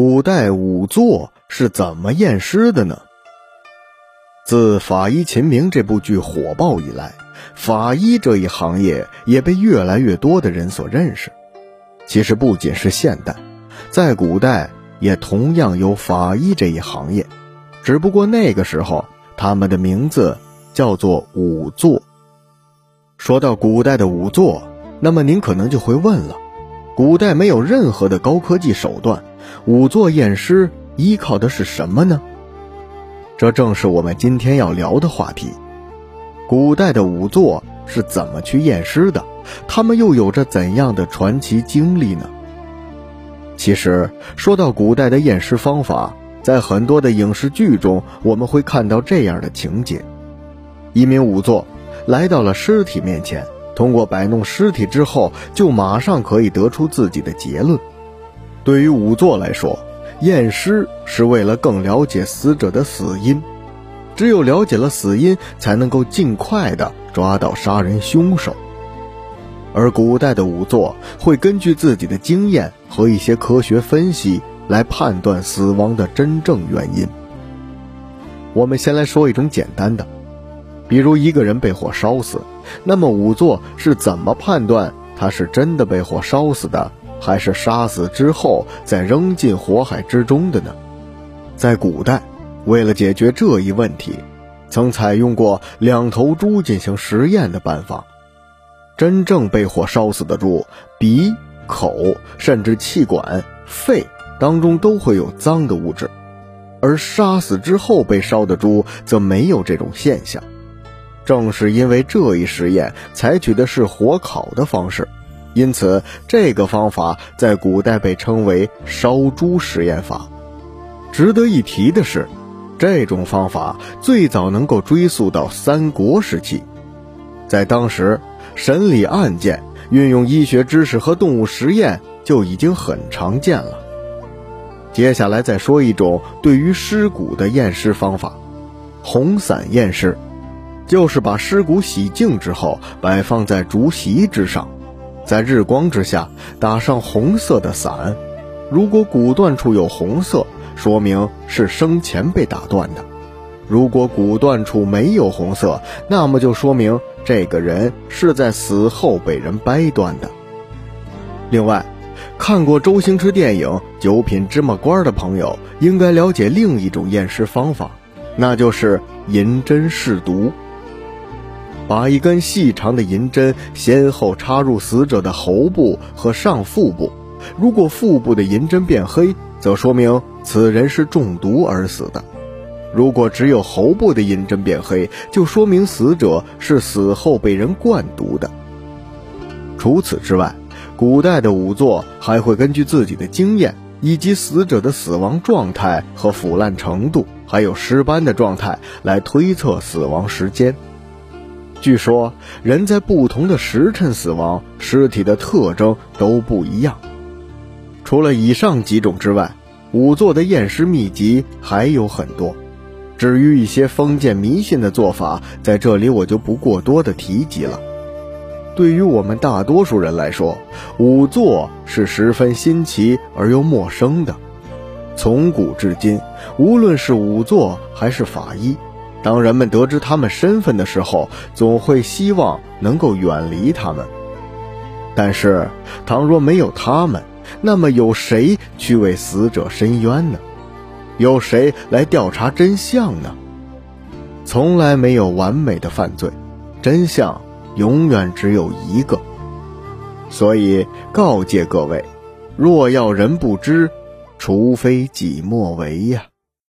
古代仵作是怎么验尸的呢？自《法医秦明》这部剧火爆以来，法医这一行业也被越来越多的人所认识。其实不仅是现代，在古代也同样有法医这一行业，只不过那个时候他们的名字叫做仵作。说到古代的仵作，那么您可能就会问了：古代没有任何的高科技手段，仵作验尸依靠的是什么呢？这正是我们今天要聊的话题。古代的仵作是怎么去验尸的？他们又有着怎样的传奇经历呢？其实，说到古代的验尸方法，在很多的影视剧中，我们会看到这样的情节：一名仵作来到了尸体面前，通过摆弄尸体之后，就马上可以得出自己的结论。对于仵作来说，验尸是为了更了解死者的死因，只有了解了死因，才能够尽快的抓到杀人凶手。而古代的仵作会根据自己的经验和一些科学分析来判断死亡的真正原因。我们先来说一种简单的，比如一个人被火烧死，那么仵作是怎么判断他是真的被火烧死的，还是杀死之后再扔进火海之中的呢？在古代，为了解决这一问题，曾采用过两头猪进行实验的办法。真正被火烧死的猪，鼻、口甚至气管、肺当中都会有脏的物质，而杀死之后被烧的猪则没有这种现象。正是因为这一实验采取的是火烤的方式，因此这个方法在古代被称为烧猪实验法。值得一提的是，这种方法最早能够追溯到三国时期，在当时。审理案件运用医学知识和动物实验就已经很常见了。接下来再说一种对于尸骨的验尸方法——红伞验尸，就是把尸骨洗净之后摆放在竹席之上，在日光之下打上红色的伞。如果骨断处有红色，说明是生前被打断的；如果骨断处没有红色，那么就说明。这个人是在死后被人掰断的。另外，看过周星驰电影《九品芝麻官》的朋友，应该了解另一种验尸方法，那就是银针试毒。把一根细长的银针先后插入死者的喉部和上腹部，如果腹部的银针变黑，则说明此人是中毒而死的。如果只有喉部的银针变黑，就说明死者是死后被人灌毒的。除此之外，古代的仵作还会根据自己的经验，以及死者的死亡状态和腐烂程度，还有尸斑的状态来推测死亡时间。据说，人在不同的时辰死亡，尸体的特征都不一样。除了以上几种之外，仵作的验尸秘籍还有很多。至于一些封建迷信的做法，在这里我就不过多的提及了。对于我们大多数人来说，仵作是十分新奇而又陌生的。从古至今，无论是仵作还是法医，当人们得知他们身份的时候，总会希望能够远离他们。但是，倘若没有他们，那么有谁去为死者伸冤呢？有谁来调查真相呢？从来没有完美的犯罪，真相永远只有一个。所以告诫各位：若要人不知，除非己莫为呀。